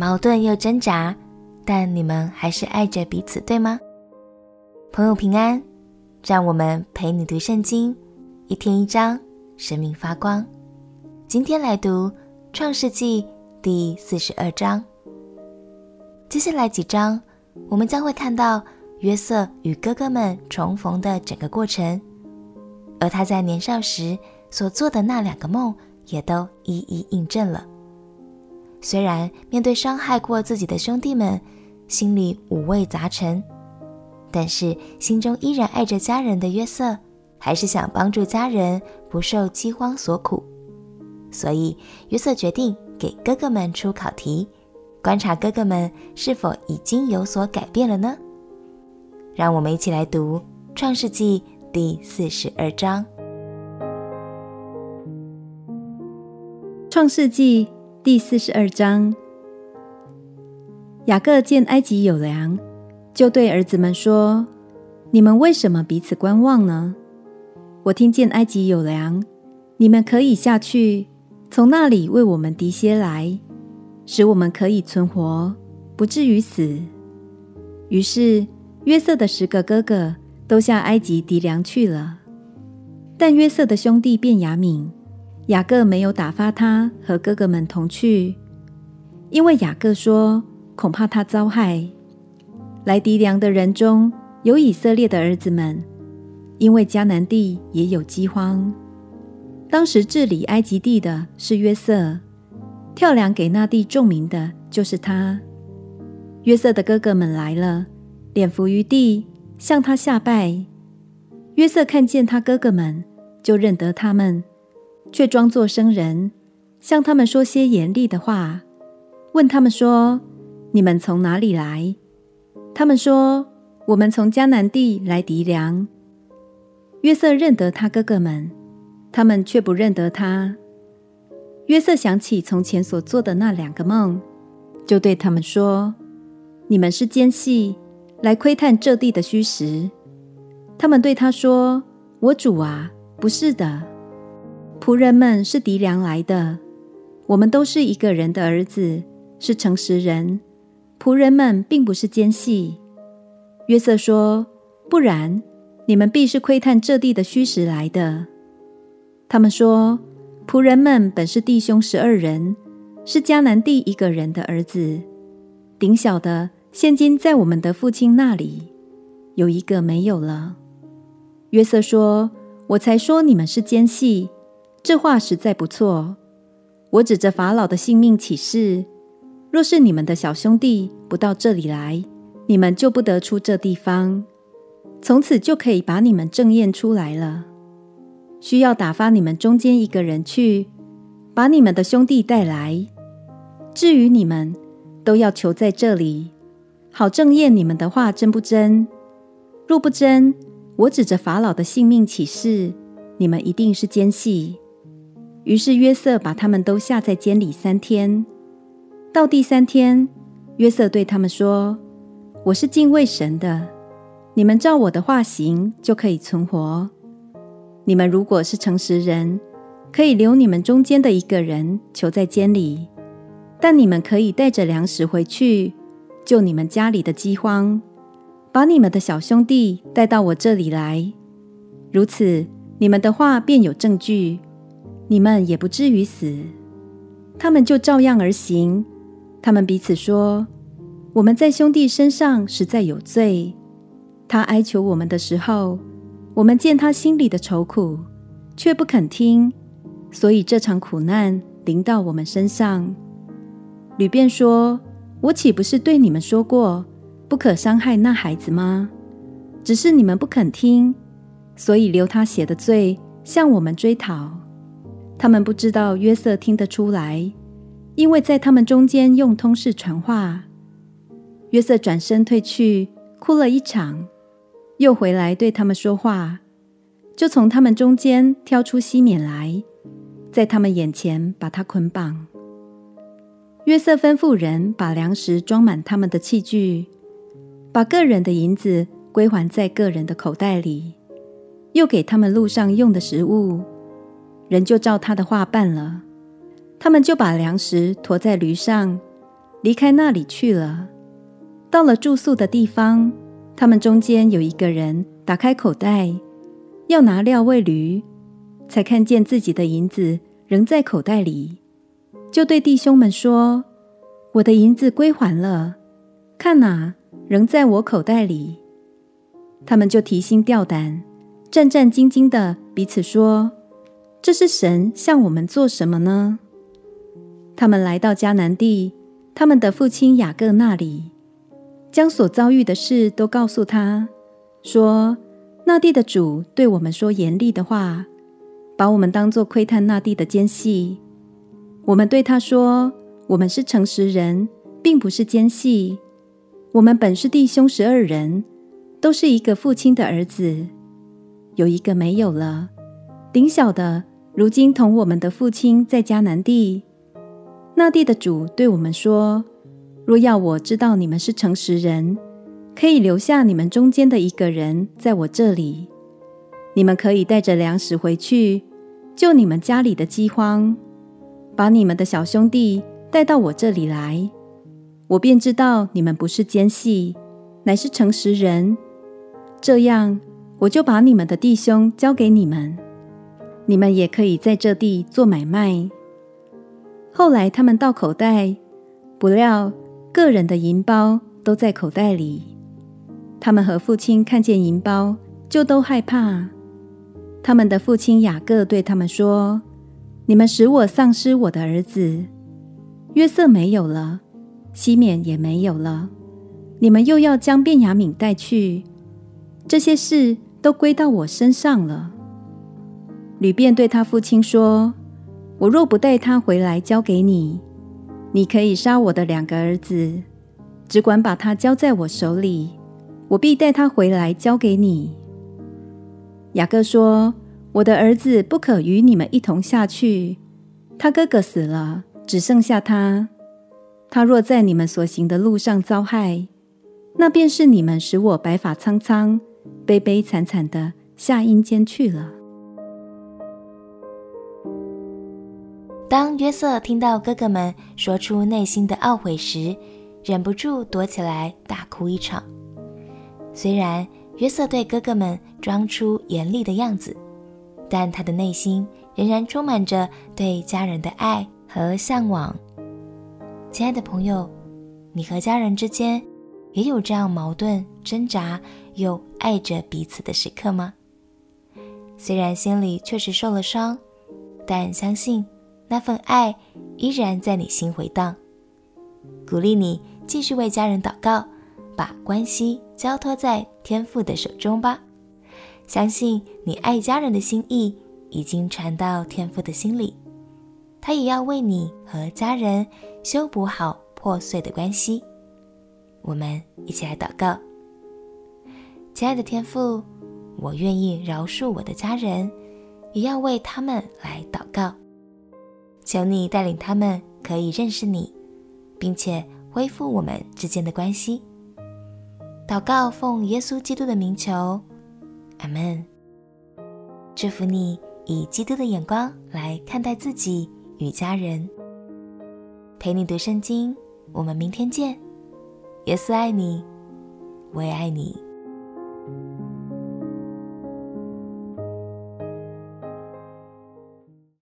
矛盾又挣扎，但你们还是爱着彼此，对吗？朋友平安，让我们陪你读圣经，一天一章，生命发光。今天来读创世纪第四十二章。接下来几章，我们将会看到约瑟与哥哥们重逢的整个过程，而他在年少时所做的那两个梦，也都一一印证了。虽然面对伤害过自己的兄弟们，心里五味杂陈，但是心中依然爱着家人的约瑟，还是想帮助家人不受饥荒所苦。所以约瑟决定给哥哥们出考题，观察哥哥们是否已经有所改变了呢？让我们一起来读《创世纪》第四十二章。《创世纪》第四十二章，雅各见埃及有粮，就对儿子们说：“你们为什么彼此观望呢？我听见埃及有粮，你们可以下去，从那里为我们糴些来，使我们可以存活，不至于死。”于是约瑟的十个哥哥都下埃及糴粮去了，但约瑟的兄弟便雅悯。雅各没有打发他和哥哥们同去，因为雅各说：“恐怕他遭害。”来糴粮的人中有以色列的儿子们，因为迦南地也有饥荒。当时治理埃及地的是约瑟，跳粮给那地众民的就是他。约瑟的哥哥们来了，脸伏于地，向他下拜。约瑟看见他哥哥们，就认得他们。却装作生人，向他们说些严厉的话，问他们说：“你们从哪里来？”他们说：“我们从迦南地来敌粮。”约瑟认得他哥哥们，他们却不认得他。约瑟想起从前所做的那两个梦，就对他们说：“你们是奸细，来窥探这地的虚实。”他们对他说：“我主啊，不是的。”仆人们是糴粮来的，我们都是一个人的儿子，是诚实人。仆人们并不是奸细。约瑟说：“不然，你们必是窥探这地的虚实来的。”他们说：“仆人们本是弟兄十二人，是迦南地一个人的儿子。顶小的现今在我们的父亲那里，有一个没有了。”约瑟说：“我才说你们是奸细。”这话实在不错。我指着法老的性命起誓，若是你们的小兄弟不到这里来，你们就不得出这地方。从此就可以把你们正验出来了。需要打发你们中间一个人去，把你们的兄弟带来。至于你们，都要求在这里，好正验你们的话真不真。若不真，我指着法老的性命起誓，你们一定是奸细。于是约瑟把他们都下在监里三天。到第三天，约瑟对他们说：“我是敬畏神的，你们照我的话行，就可以存活。你们如果是诚实人，可以留你们中间的一个人囚在监里，但你们可以带着粮食回去，救你们家里的饥荒，把你们的小兄弟带到我这里来。如此，你们的话便有证据。”你们也不至于死。他们就照样而行。他们彼此说：“我们在兄弟身上实在有罪。他哀求我们的时候，我们见他心里的愁苦，却不肯听，所以这场苦难临到我们身上。”吕便说：“我岂不是对你们说过，不可伤害那孩子吗？只是你们不肯听，所以留他血的罪向我们追讨。”他们不知道约瑟听得出来，因为在他们中间用通事传话。约瑟转身退去，哭了一场，又回来对他们说话，就从他们中间挑出西缅来，在他们眼前把他捆绑。约瑟吩咐人把粮食装满他们的器具，把个人的银子归还在个人的口袋里，又给他们路上用的食物。人就照他的话办了，他们就把粮食驮在驴上，离开那里去了。到了住宿的地方，他们中间有一个人打开口袋，要拿料喂驴，才看见自己的银子仍在口袋里，就对弟兄们说：“我的银子归还了，看哪，仍在我口袋里。”他们就提心吊胆，战战兢兢的彼此说：“这是神向我们做什么呢？”他们来到迦南地，他们的父亲雅各那里，将所遭遇的事都告诉他，说：“那地的主对我们说严厉的话，把我们当作窥探那地的奸细。我们对他说：我们是诚实人，并不是奸细。我们本是弟兄十二人。”都是一个父亲的儿子，有一个没有了。顶小的如今同我们的父亲在迦南地。那地的主对我们说：“若要我知道你们是诚实人，可以留下你们中间的一个人在我这里。你们可以带着粮食回去，救你们家里的饥荒，把你们的小兄弟带到我这里来，我便知道你们不是奸细，乃是诚实人。”这样，我就把你们的弟兄交给你们，你们也可以在这地做买卖。后来他们到口袋，不料个人的银包都在口袋里。他们和父亲看见银包，就都害怕。他们的父亲雅各对他们说：“你们使我丧失我的儿子。约瑟没有了，西缅也没有了，你们又要将便雅悯带去。”这些事都归到我身上了。吕便对他父亲说：“我若不带他回来交给你，你可以杀我的两个儿子，只管把他交在我手里，我必带他回来交给你。”雅各说：“我的儿子不可与你们一同下去，他哥哥死了，只剩下他。他若在你们所行的路上遭害，那便是你们使我白发苍苍。”悲悲惨惨的下阴间去了。当约瑟听到哥哥们说出内心的懊悔时，忍不住躲起来大哭一场。虽然约瑟对哥哥们装出严厉的样子，但他的内心仍然充满着对家人的爱和向往。亲爱的朋友，你和家人之间也有这样矛盾挣扎，又爱着彼此的时刻吗？虽然心里确实受了伤，但相信那份爱依然在你心回荡。鼓励你继续为家人祷告，把关系交托在天父的手中吧。相信你爱家人的心意已经传到天父的心里，他也要为你和家人修补好破碎的关系。我们一起来祷告。亲爱的天父，我愿意饶恕我的家人，也要为他们来祷告。求你带领他们可以认识你，并且恢复我们之间的关系。祷告奉耶稣基督的名求，阿门。祝福你以基督的眼光来看待自己与家人。陪你读圣经，我们明天见。耶稣爱你，我也爱你。